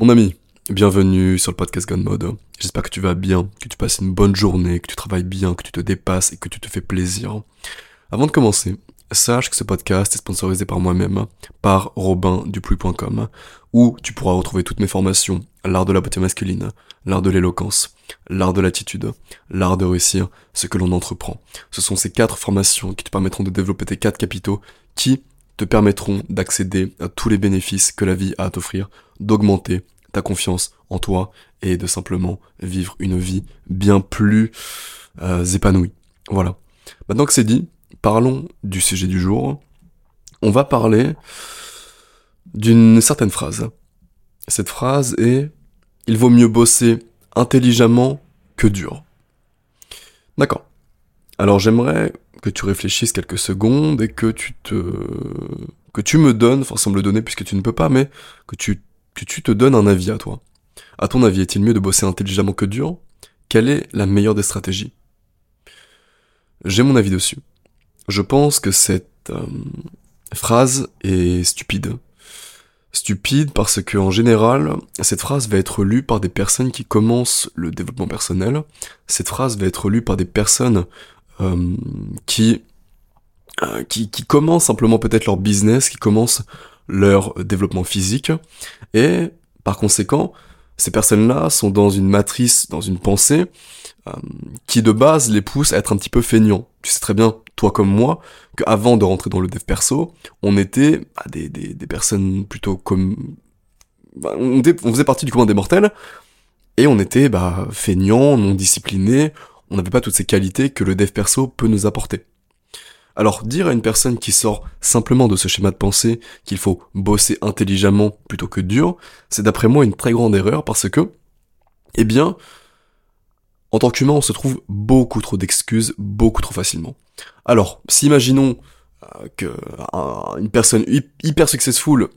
Mon ami, bienvenue sur le podcast Gun Mode. J'espère que tu vas bien, que tu passes une bonne journée, que tu travailles bien, que tu te dépasses et que tu te fais plaisir. Avant de commencer, sache que ce podcast est sponsorisé par moi-même, par robindupluy.com, où tu pourras retrouver toutes mes formations, l'art de la beauté masculine, l'art de l'éloquence, l'art de l'attitude, l'art de réussir ce que l'on entreprend. Ce sont ces quatre formations qui te permettront de développer tes quatre capitaux qui te permettront d'accéder à tous les bénéfices que la vie a à t'offrir, d'augmenter ta confiance en toi et de simplement vivre une vie bien plus euh, épanouie. Voilà. Maintenant que c'est dit, parlons du sujet du jour. On va parler d'une certaine phrase. Cette phrase est Il vaut mieux bosser intelligemment que dur. D'accord. Alors j'aimerais que tu réfléchisses quelques secondes et que tu te que tu me donnes, enfin sans me le donner puisque tu ne peux pas, mais que tu que tu te donnes un avis à toi. À ton avis, est-il mieux de bosser intelligemment que dur? Quelle est la meilleure des stratégies? J'ai mon avis dessus. Je pense que cette euh, phrase est stupide. Stupide parce que en général, cette phrase va être lue par des personnes qui commencent le développement personnel. Cette phrase va être lue par des personnes euh, euh, qui qui commencent simplement peut-être leur business, qui commencent leur développement physique. Et par conséquent, ces personnes-là sont dans une matrice, dans une pensée euh, qui de base les pousse à être un petit peu feignants. Tu sais très bien, toi comme moi, qu'avant de rentrer dans le dev perso, on était bah, des, des, des, personnes plutôt comme... Bah, on, on, faisait partie du commun des mortels, et on était bah, feignants, non disciplinés, on n'avait pas toutes ces qualités que le dev perso peut nous apporter. Alors dire à une personne qui sort simplement de ce schéma de pensée qu'il faut bosser intelligemment plutôt que dur, c'est d'après moi une très grande erreur parce que, eh bien, en tant qu'humain, on se trouve beaucoup trop d'excuses, beaucoup trop facilement. Alors, si imaginons euh, que une personne hyper successful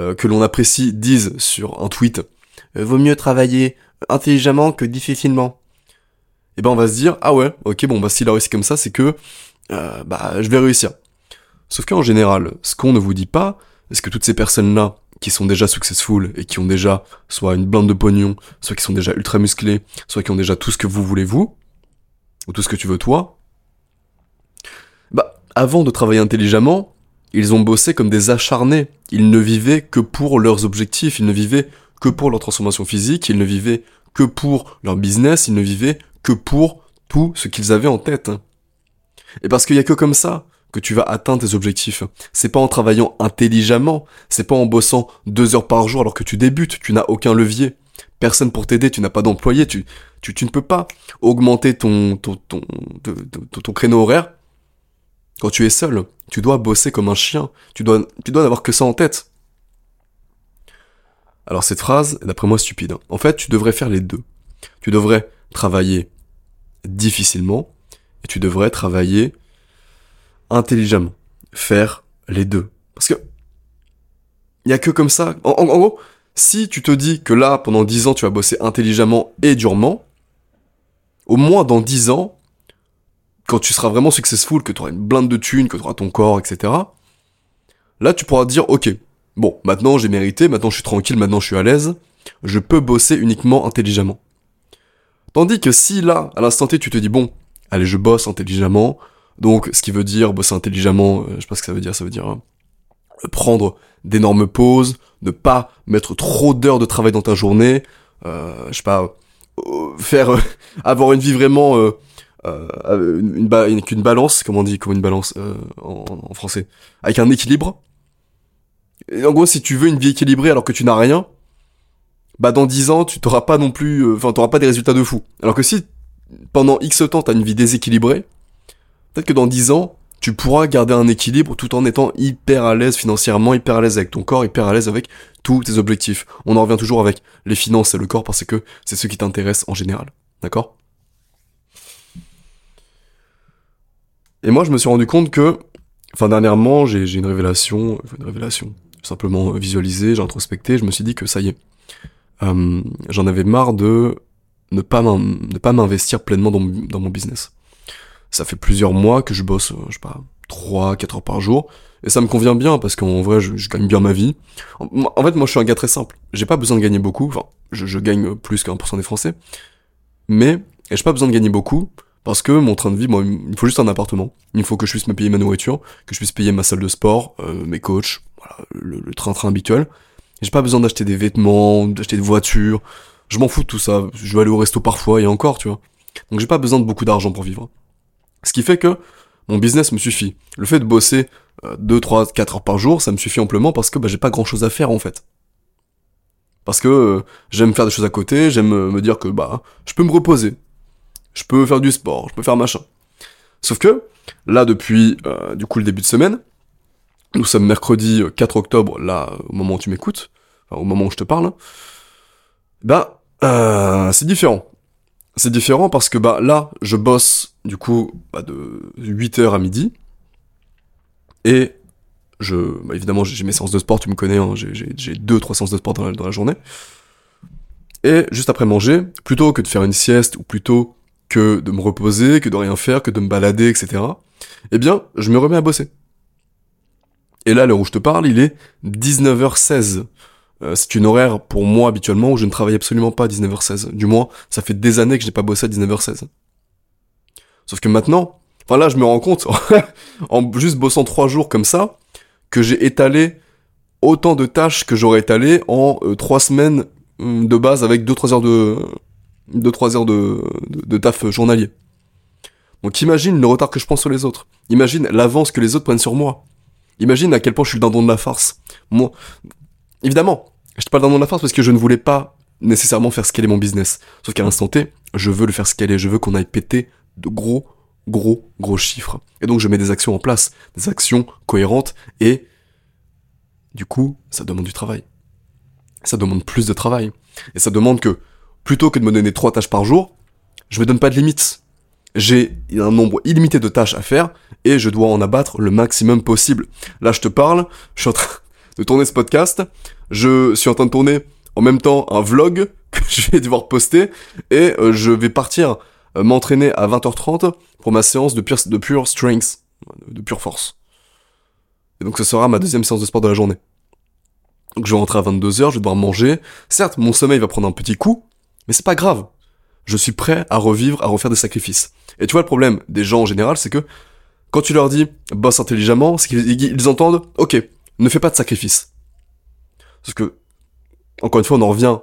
euh, que l'on apprécie dise sur un tweet euh, vaut mieux travailler intelligemment que difficilement. Eh ben on va se dire ah ouais, ok bon bah s'il a réussi comme ça, c'est que euh, bah je vais réussir. Sauf qu'en général, ce qu'on ne vous dit pas, c'est que toutes ces personnes-là, qui sont déjà successful et qui ont déjà soit une blinde de pognon, soit qui sont déjà ultra musclés, soit qui ont déjà tout ce que vous voulez vous, ou tout ce que tu veux toi, bah, avant de travailler intelligemment, ils ont bossé comme des acharnés. Ils ne vivaient que pour leurs objectifs, ils ne vivaient que pour leur transformation physique, ils ne vivaient que pour leur business, ils ne vivaient que pour tout ce qu'ils avaient en tête. Et parce qu'il y a que comme ça que tu vas atteindre tes objectifs. C'est pas en travaillant intelligemment, c'est pas en bossant deux heures par jour alors que tu débutes, tu n'as aucun levier. Personne pour t'aider, tu n'as pas d'employé, tu, tu, ne peux pas augmenter ton, ton, ton, ton, ton créneau horaire quand tu es seul. Tu dois bosser comme un chien, tu dois, tu dois n'avoir que ça en tête. Alors cette phrase est d'après moi stupide. En fait, tu devrais faire les deux. Tu devrais travailler difficilement et tu devrais travailler intelligemment. Faire les deux. Parce que il y a que comme ça. En, gros, si tu te dis que là, pendant 10 ans, tu vas bosser intelligemment et durement, au moins dans 10 ans, quand tu seras vraiment successful, que tu auras une blinde de thunes, que tu auras ton corps, etc., là, tu pourras dire, ok, bon, maintenant j'ai mérité, maintenant je suis tranquille, maintenant je suis à l'aise, je peux bosser uniquement intelligemment. Tandis que si là, à l'instant T, tu te dis, bon, allez, je bosse intelligemment, donc ce qui veut dire bosser intelligemment, euh, je sais pas ce que ça veut dire, ça veut dire euh, prendre d'énormes pauses, ne pas mettre trop d'heures de travail dans ta journée, euh, je sais pas, euh, faire avoir une vie vraiment une, une, balance, comment on dit, comme une balance en, français, avec un équilibre. Et en gros, si tu veux une vie équilibrée alors que tu n'as rien, bah dans 10 ans, tu t'auras pas non plus, enfin, t'auras pas des résultats de fou. Alors que si pendant X temps t'as une vie déséquilibrée, peut-être que dans 10 ans, tu pourras garder un équilibre tout en étant hyper à l'aise financièrement, hyper à l'aise avec ton corps, hyper à l'aise avec tous tes objectifs. On en revient toujours avec les finances et le corps parce que c'est ce qui t'intéresse en général. D'accord? Et moi, je me suis rendu compte que, enfin, dernièrement, j'ai une révélation, une révélation, simplement visualisé, j'ai introspecté, je me suis dit que ça y est, euh, j'en avais marre de ne pas m'investir pleinement dans, mon business ça fait plusieurs mois que je bosse, euh, je sais pas, 3, 4 heures par jour. Et ça me convient bien parce qu'en vrai, je, gagne bien ma vie. En, fait, moi, je suis un gars très simple. J'ai pas besoin de gagner beaucoup. Enfin, je, gagne plus qu'un pour cent des Français. Mais j'ai pas besoin de gagner beaucoup parce que mon train de vie, moi, il faut juste un appartement. Il faut que je puisse me payer ma nourriture, que je puisse payer ma salle de sport, euh, mes coachs, le train-train habituel. J'ai pas besoin d'acheter des vêtements, d'acheter des voitures. Je m'en fous de tout ça. Je vais aller au resto parfois et encore, tu vois. Donc j'ai pas besoin de beaucoup d'argent pour vivre. Ce qui fait que mon business me suffit. Le fait de bosser 2, 3, 4 heures par jour, ça me suffit amplement parce que bah, j'ai pas grand chose à faire en fait. Parce que euh, j'aime faire des choses à côté, j'aime euh, me dire que bah je peux me reposer. Je peux faire du sport, je peux faire machin. Sauf que, là depuis euh, du coup le début de semaine, nous sommes mercredi 4 octobre, là au moment où tu m'écoutes, enfin, au moment où je te parle, bah c'est différent. C'est différent parce que bah là, je bosse du coup bah, de 8h à midi. Et je, bah, évidemment, j'ai mes séances de sport, tu me connais, hein, j'ai deux, trois séances de sport dans la, dans la journée. Et juste après manger, plutôt que de faire une sieste, ou plutôt que de me reposer, que de rien faire, que de me balader, etc., eh bien, je me remets à bosser. Et là, l'heure où je te parle, il est 19h16. Euh, c'est une horaire pour moi habituellement où je ne travaille absolument pas à 19h16. Du moins, ça fait des années que je n'ai pas bossé à 19h16. Sauf que maintenant, enfin là je me rends compte, en juste bossant trois jours comme ça, que j'ai étalé autant de tâches que j'aurais étalé en euh, trois semaines hum, de base avec 2-3 heures de 2-3 heures de, de, taf journalier. Donc imagine le retard que je prends sur les autres. Imagine l'avance que les autres prennent sur moi. Imagine à quel point je suis le dindon de la farce. Moi, évidemment, je te parle dindon de la farce parce que je ne voulais pas nécessairement faire scaler mon business. Sauf qu'à l'instant T, je veux le faire scaler, je veux qu'on aille péter de gros, gros, gros chiffres. Et donc je mets des actions en place, des actions cohérentes, et du coup, ça demande du travail. Ça demande plus de travail. Et ça demande que, plutôt que de me donner trois tâches par jour, je me donne pas de limites. J'ai un nombre illimité de tâches à faire, et je dois en abattre le maximum possible. Là, je te parle, je suis en train de tourner ce podcast, je suis en train de tourner en même temps un vlog que je vais devoir poster, et euh, je vais partir euh, m'entraîner à 20h30 pour ma séance de pure, de pure strength, de pure force. Et donc ce sera ma deuxième séance de sport de la journée. Donc je vais rentrer à 22h, je vais devoir manger. Certes, mon sommeil va prendre un petit coup, mais c'est pas grave. Je suis prêt à revivre, à refaire des sacrifices. Et tu vois, le problème des gens en général, c'est que quand tu leur dis bosse intelligemment, c'est qu'ils entendent ok, ne fais pas de sacrifices. Parce que, encore une fois, on en revient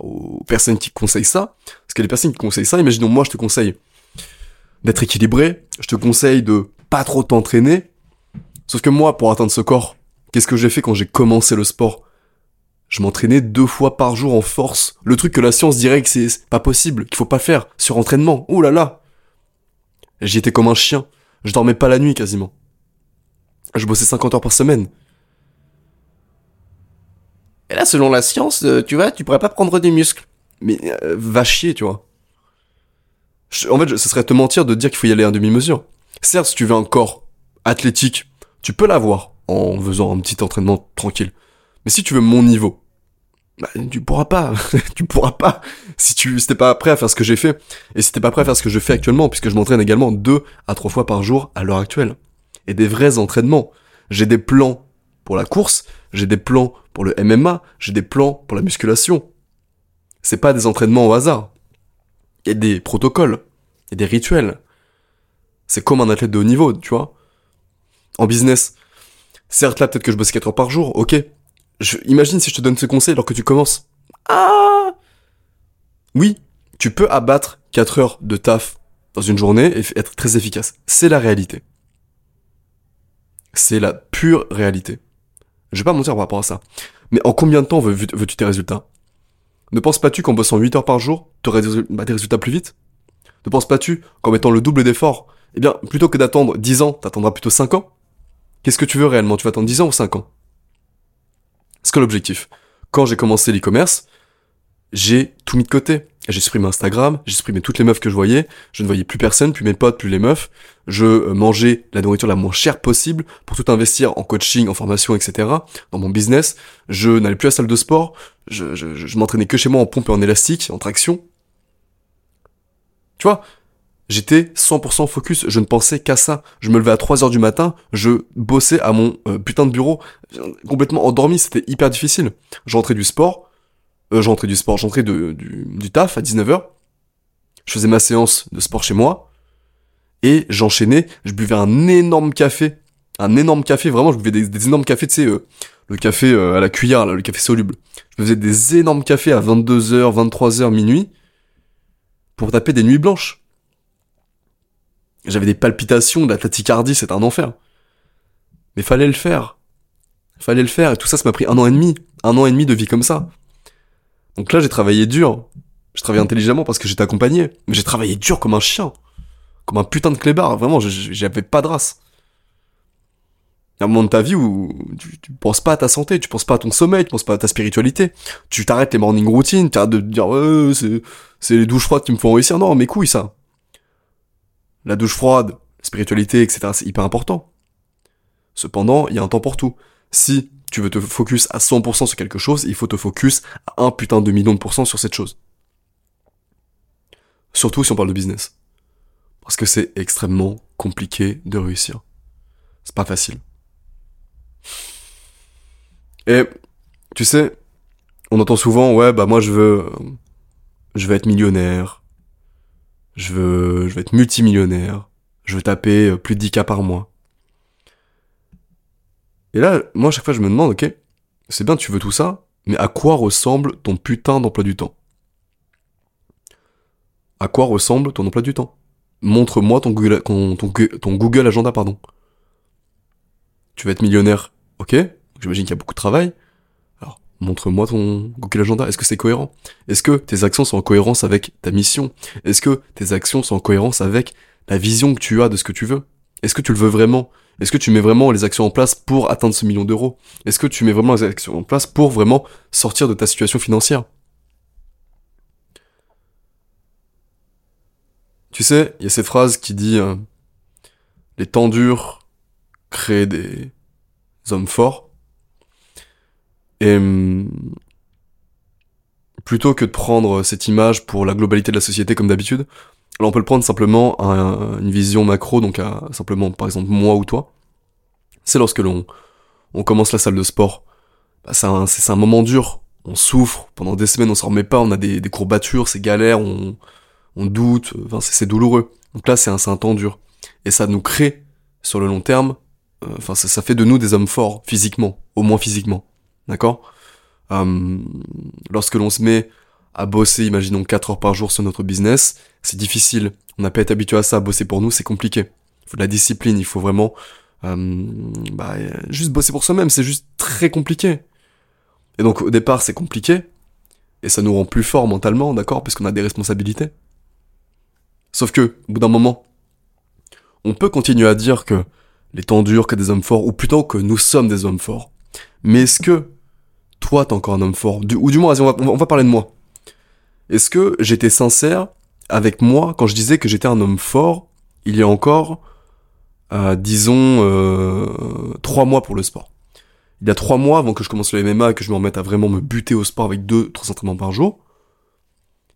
aux personnes qui conseillent ça. Parce que les personnes qui conseillent ça, imaginons moi je te conseille d'être équilibré, je te conseille de pas trop t'entraîner. Sauf que moi, pour atteindre ce corps, qu'est-ce que j'ai fait quand j'ai commencé le sport? Je m'entraînais deux fois par jour en force. Le truc que la science dirait que c'est pas possible, qu'il faut pas faire sur entraînement. Ouh là là J'y étais comme un chien. Je dormais pas la nuit quasiment. Je bossais 50 heures par semaine. Et là, selon la science, euh, tu vois, tu pourrais pas prendre des muscles. Mais euh, va chier, tu vois. en fait, ce serait te mentir de dire qu'il faut y aller à demi-mesure. Certes, si tu veux un corps athlétique, tu peux l'avoir en faisant un petit entraînement tranquille. Mais si tu veux mon niveau, bah, tu pourras pas. tu pourras pas si tu si pas prêt à faire ce que j'ai fait et si t'es pas prêt à faire ce que je fais actuellement, puisque je m'entraîne également deux à trois fois par jour à l'heure actuelle. Et des vrais entraînements. J'ai des plans pour la course, j'ai des plans pour le MMA, j'ai des plans pour la musculation. C'est pas des entraînements au hasard. Il y a des protocoles, il y a des rituels. C'est comme un athlète de haut niveau, tu vois. En business, certes là peut-être que je bosse 4 heures par jour, ok. Je, imagine si je te donne ce conseil alors que tu commences. Ah Oui, tu peux abattre 4 heures de taf dans une journée et être très efficace. C'est la réalité. C'est la pure réalité. Je vais pas mentir par rapport à ça. Mais en combien de temps veux-tu tes résultats? Ne penses pas-tu qu'en bossant 8 heures par jour, tu aurais bah, des résultats plus vite? Ne penses pas-tu qu'en mettant le double d'efforts, eh bien, plutôt que d'attendre 10 ans, t'attendras plutôt 5 ans? Qu'est-ce que tu veux réellement? Tu vas attendre 10 ans ou 5 ans? C'est que l'objectif? Quand j'ai commencé l'e-commerce, j'ai tout mis de côté. J'ai supprimé Instagram, j'ai supprimé toutes les meufs que je voyais, je ne voyais plus personne, plus mes potes, plus les meufs. Je euh, mangeais la nourriture la moins chère possible pour tout investir en coaching, en formation, etc. Dans mon business. Je n'allais plus à la salle de sport, je, je, m'entraînais que chez moi en pompe et en élastique, en traction. Tu vois, J'étais 100% focus, je ne pensais qu'à ça. Je me levais à 3 heures du matin, je bossais à mon euh, putain de bureau, complètement endormi, c'était hyper difficile. J'entrais du sport, euh, j'entrais du sport, j'entrais du, taf à 19h, je faisais ma séance de sport chez moi, et j'enchaînais, je buvais un énorme café, un énorme café, vraiment, je buvais des, énormes cafés, tu sais, euh, le café euh, à la cuillère, là, le café soluble. Je faisais des énormes cafés à 22h, 23h, minuit, pour taper des nuits blanches. J'avais des palpitations, de la tachycardie, c'est un enfer. Mais fallait le faire. Fallait le faire, et tout ça, ça m'a pris un an et demi. Un an et demi de vie comme ça. Donc là, j'ai travaillé dur. J'ai travaillé intelligemment parce que j'étais accompagné. Mais j'ai travaillé dur comme un chien. Comme un putain de clébard. Vraiment, j'avais pas de race. Il y a un moment de ta vie où tu, tu, penses pas à ta santé, tu penses pas à ton sommeil, tu penses pas à ta spiritualité. Tu t'arrêtes les morning routines, tu arrêtes de te dire, c'est les douches froides qui me font réussir. Non, mes couilles, ça. La douche froide, la spiritualité, etc., c'est hyper important. Cependant, il y a un temps pour tout. Si tu veux te focus à 100% sur quelque chose, il faut te focus à un putain de million de pourcents sur cette chose. Surtout si on parle de business. Parce que c'est extrêmement compliqué de réussir. C'est pas facile. Et, tu sais, on entend souvent, ouais, bah moi je veux, je veux être millionnaire, je veux, je veux être multimillionnaire, je veux taper plus de 10K par mois. Et là, moi, à chaque fois, je me demande, ok, c'est bien, tu veux tout ça, mais à quoi ressemble ton putain d'emploi du temps? À quoi ressemble ton emploi du temps? Montre-moi ton Google, ton, ton Google Agenda, pardon. Tu veux être millionnaire, ok? J'imagine qu'il y a beaucoup de travail. Alors, montre-moi ton Google Agenda. Est-ce que c'est cohérent? Est-ce que tes actions sont en cohérence avec ta mission? Est-ce que tes actions sont en cohérence avec la vision que tu as de ce que tu veux? Est-ce que tu le veux vraiment? Est-ce que tu mets vraiment les actions en place pour atteindre ce million d'euros? Est-ce que tu mets vraiment les actions en place pour vraiment sortir de ta situation financière? Tu sais, il y a cette phrase qui dit euh, les temps durs créent des hommes forts. Et hum, plutôt que de prendre cette image pour la globalité de la société comme d'habitude, On peut le prendre simplement à une vision macro, donc simplement, par exemple, moi ou toi. C'est lorsque l'on on commence la salle de sport. Bah, c'est un, moment dur. On souffre pendant des semaines, on s'en remet pas, on a des, des courbatures, c'est galère, on, on doute, enfin, c'est douloureux. Donc là, c'est un, un temps dur. Et ça nous crée, sur le long terme, euh, enfin, ça, ça, fait de nous des hommes forts, physiquement, au moins physiquement. D'accord? Euh, Lorsque l'on se met à bosser, imaginons 4 heures par jour sur notre business, c'est difficile. On n'a pas été habitué à ça, bosser pour nous, c'est compliqué. Il faut de la discipline, il faut vraiment euh, bah, juste bosser pour soi-même, c'est juste très compliqué. Et donc au départ c'est compliqué, et ça nous rend plus forts mentalement, d'accord, parce qu'on a des responsabilités. Sauf que, au bout d'un moment, on peut continuer à dire que les temps durent, que des hommes forts, ou plutôt que nous sommes des hommes forts. Mais est-ce que toi t'es encore un homme fort? Ou du moins, on va, on va parler de moi. Est-ce que j'étais sincère avec moi quand je disais que j'étais un homme fort il y a encore, euh, disons, euh, trois mois pour le sport? Il y a trois mois avant que je commence le MMA et que je me remette à vraiment me buter au sport avec deux, trois entraînements par jour,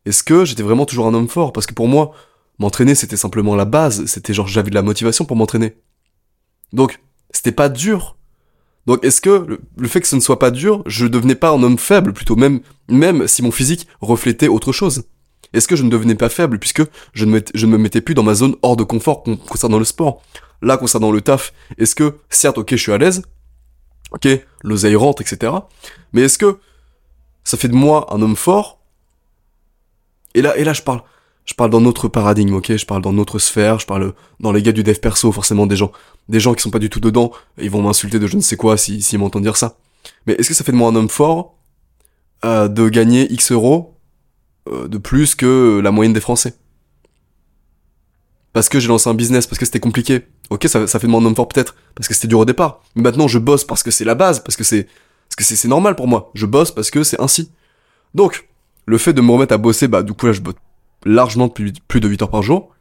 est-ce que j'étais vraiment toujours un homme fort? Parce que pour moi, m'entraîner c'était simplement la base, c'était genre j'avais de la motivation pour m'entraîner. Donc, c'était pas dur. Donc est-ce que le, fait que ce ne soit pas dur, je devenais pas un homme faible plutôt, même, même si mon physique reflétait autre chose? Est-ce que je ne devenais pas faible puisque je ne, je ne me mettais plus dans ma zone hors de confort concernant le sport? Là, concernant le taf, est-ce que, certes, ok, je suis à l'aise, ok, l'oseille rentre, etc. Mais est-ce que ça fait de moi un homme fort? Et là, et là, je parle, je parle dans notre paradigme, ok? Je parle dans notre sphère, je parle dans les gars du dev perso, forcément des gens, des gens qui sont pas du tout dedans, ils vont m'insulter de je ne sais quoi s'ils si, m'entendent dire ça. Mais est-ce que ça fait de moi un homme fort euh, de gagner X euros euh, de plus que la moyenne des Français? Parce que j'ai lancé un business, parce que c'était compliqué. Ok, ça, ça fait de moi un homme fort peut-être, parce que c'était dur au départ. Mais maintenant je bosse parce que c'est la base, parce que c'est parce que c'est normal pour moi. Je bosse parce que c'est ainsi. Donc, le fait de me remettre à bosser, bah du coup là je bosse largement plus, de 8 heures par jour,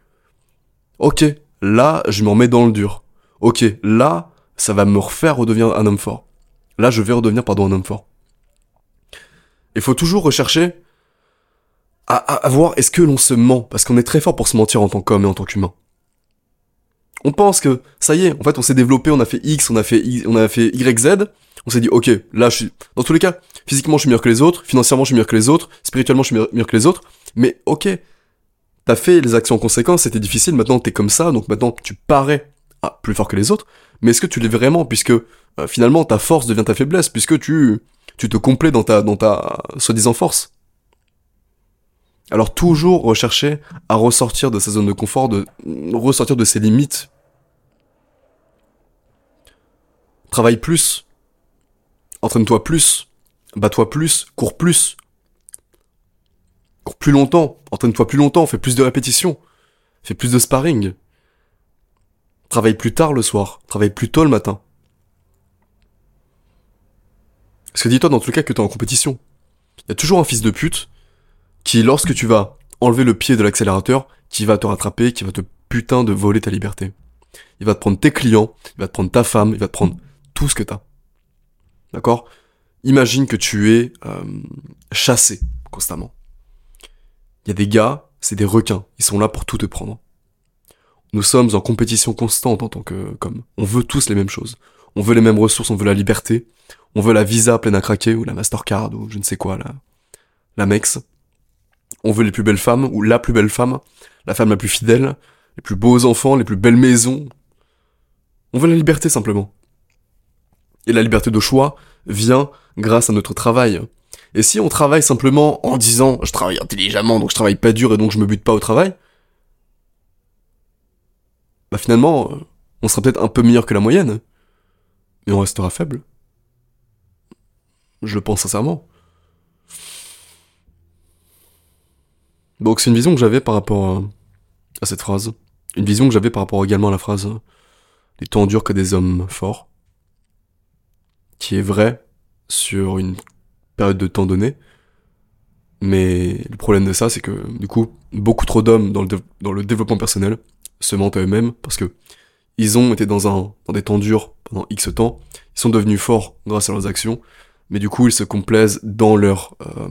ok, là, je m'en mets dans le dur. Ok, là, ça va me refaire redevenir un homme fort. Là, je vais redevenir, pardon, un homme fort. Il faut toujours rechercher à, voir est-ce que l'on se ment, parce qu'on est très fort pour se mentir en tant qu'homme et en tant qu'humain. On pense que ça y est, en fait, on s'est développé, on a fait X, on a fait Y, on a fait Y, Z. On s'est dit, ok, là, je suis, dans tous les cas, physiquement, je suis meilleur que les autres, financièrement, je suis meilleur que les autres, spirituellement, je suis meilleur, que les autres. Mais ok, t'as fait les actions en conséquence, c'était difficile, maintenant t'es comme ça, donc maintenant tu parais ah, plus fort que les autres. Mais est-ce que tu l'es vraiment, puisque euh, finalement ta force devient ta faiblesse, puisque tu, tu te complais dans ta, dans ta soi-disant force? Alors toujours rechercher à ressortir de sa zone de confort, de ressortir de ses limites Travaille plus. Entraîne-toi plus. Bats-toi plus. Cours plus. Plus longtemps. Entraîne-toi plus longtemps. Fais plus de répétitions. Fais plus de sparring. Travaille plus tard le soir. Travaille plus tôt le matin. Parce que dis-toi dans tout le cas que t'es en compétition? Il y a toujours un fils de pute qui, lorsque tu vas enlever le pied de l'accélérateur, qui va te rattraper, qui va te putain de voler ta liberté. Il va te prendre tes clients, il va te prendre ta femme, il va te prendre tout ce que t'as. D'accord? Imagine que tu es euh, chassé constamment. Il y a des gars, c'est des requins, ils sont là pour tout te prendre. Nous sommes en compétition constante en tant que comme. On veut tous les mêmes choses. On veut les mêmes ressources, on veut la liberté, on veut la visa pleine à craquer ou la Mastercard ou je ne sais quoi, la, la Mex. On veut les plus belles femmes ou la plus belle femme, la femme la plus fidèle, les plus beaux enfants, les plus belles maisons. On veut la liberté simplement. Et la liberté de choix vient grâce à notre travail. Et si on travaille simplement en disant je travaille intelligemment donc je travaille pas dur et donc je me bute pas au travail, bah finalement on sera peut-être un peu meilleur que la moyenne, mais on restera faible. Je le pense sincèrement. Donc c'est une vision que j'avais par rapport à cette phrase. Une vision que j'avais par rapport également à la phrase les temps durs que des hommes forts qui est vrai sur une période de temps donnée. Mais le problème de ça, c'est que du coup, beaucoup trop d'hommes dans dans le développement personnel se mentent à eux-mêmes parce que ils ont été dans, un, dans des temps durs pendant X temps, ils sont devenus forts grâce à leurs actions, mais du coup, ils se complaisent dans leurs euh,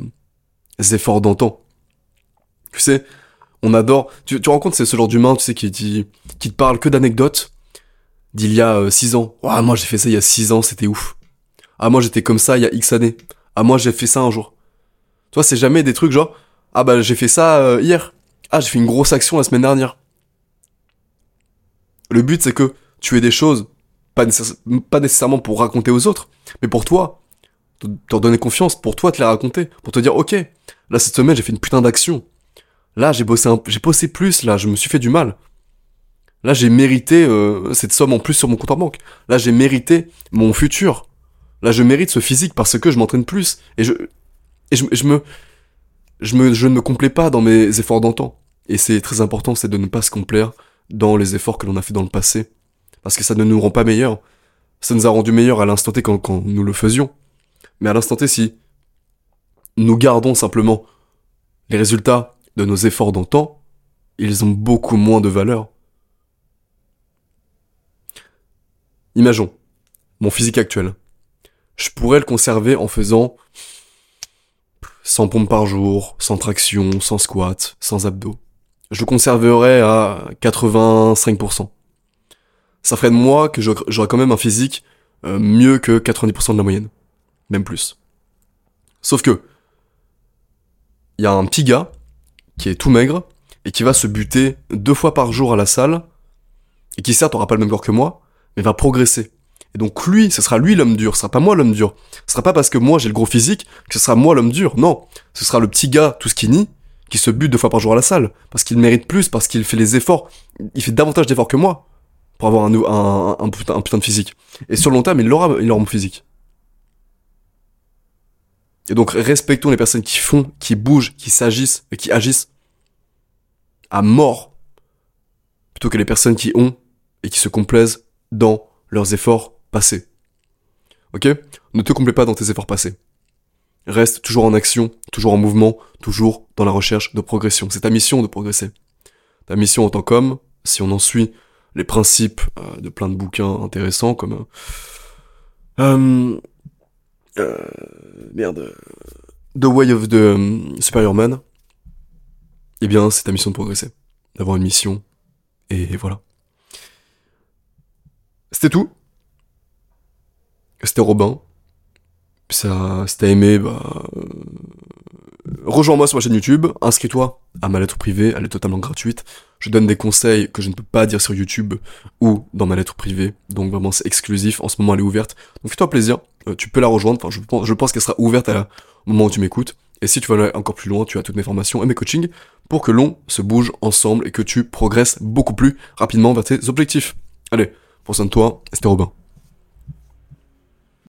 efforts d'antan. Tu sais, on adore. Tu, tu rencontres ce genre d'humain, tu sais, qui, qui, qui te parle que d'anecdotes d'il y a 6 euh, ans. Ouais, moi j'ai fait ça il y a 6 ans, c'était ouf. Ah, moi j'étais comme ça il y a X années. Ah, moi j'ai fait ça un jour. Tu vois, c'est jamais des trucs genre, ah bah j'ai fait ça euh, hier. Ah, j'ai fait une grosse action la semaine dernière. Le but c'est que tu aies des choses, pas, nécessairement pour raconter aux autres, mais pour toi, te, te donner confiance, pour toi te les raconter, pour te dire, ok, là cette semaine j'ai fait une putain d'action. Là j'ai bossé un, j'ai bossé plus, là je me suis fait du mal. Là j'ai mérité euh, cette somme en plus sur mon compte en banque. Là j'ai mérité mon futur. Là, je mérite ce physique parce que je m'entraîne plus. Et je, et je, me, je me, je ne me complais pas dans mes efforts d'antan. Et c'est très important, c'est de ne pas se complaire dans les efforts que l'on a fait dans le passé. Parce que ça ne nous rend pas meilleurs. Ça nous a rendu meilleurs à l'instant T quand, quand nous le faisions. Mais à l'instant T, si nous gardons simplement les résultats de nos efforts d'antan, ils ont beaucoup moins de valeur. Imaginons mon physique actuel je pourrais le conserver en faisant 100 pompes par jour, sans traction, sans squat, sans abdos. Je le conserverais à 85%. Ça ferait de moi que j'aurais quand même un physique euh, mieux que 90% de la moyenne. Même plus. Sauf que, il y a un petit gars qui est tout maigre et qui va se buter deux fois par jour à la salle et qui certes aura pas le même corps que moi, mais va progresser. Et donc lui, ce sera lui l'homme dur, ce sera pas moi l'homme dur. Ce sera pas parce que moi j'ai le gros physique que ce sera moi l'homme dur. Non, ce sera le petit gars tout skinny qui se bute deux fois par jour à la salle parce qu'il mérite plus, parce qu'il fait les efforts, il fait davantage d'efforts que moi pour avoir un, un, un, putain, de physique. Et sur le long terme, il aura, il aura mon physique. Et donc respectons les personnes qui font, qui bougent, qui s'agissent et qui agissent à mort plutôt que les personnes qui ont et qui se complaisent dans leurs efforts passé. Ok? Ne te complais pas dans tes efforts passés. Reste toujours en action, toujours en mouvement, toujours dans la recherche de progression. C'est ta mission de progresser. Ta mission en tant qu'homme, si on en suit les principes euh, de plein de bouquins intéressants comme... Euh, euh, merde. The Way of the Superior Man. eh bien, c'est ta mission de progresser. D'avoir une mission. Et voilà. C'était tout. C'était Robin. Ça, si t'as aimé, bah, euh, rejoins-moi sur ma chaîne YouTube, inscris-toi à ma lettre privée, elle est totalement gratuite. Je donne des conseils que je ne peux pas dire sur YouTube ou dans ma lettre privée, donc vraiment c'est exclusif, en ce moment elle est ouverte. Donc fais-toi plaisir, euh, tu peux la rejoindre, enfin je pense, qu'elle sera ouverte à au moment où tu m'écoutes. Et si tu veux aller encore plus loin, tu as toutes mes formations et mes coachings pour que l'on se bouge ensemble et que tu progresses beaucoup plus rapidement vers tes objectifs. Allez, prends soin de toi, c'était Robin.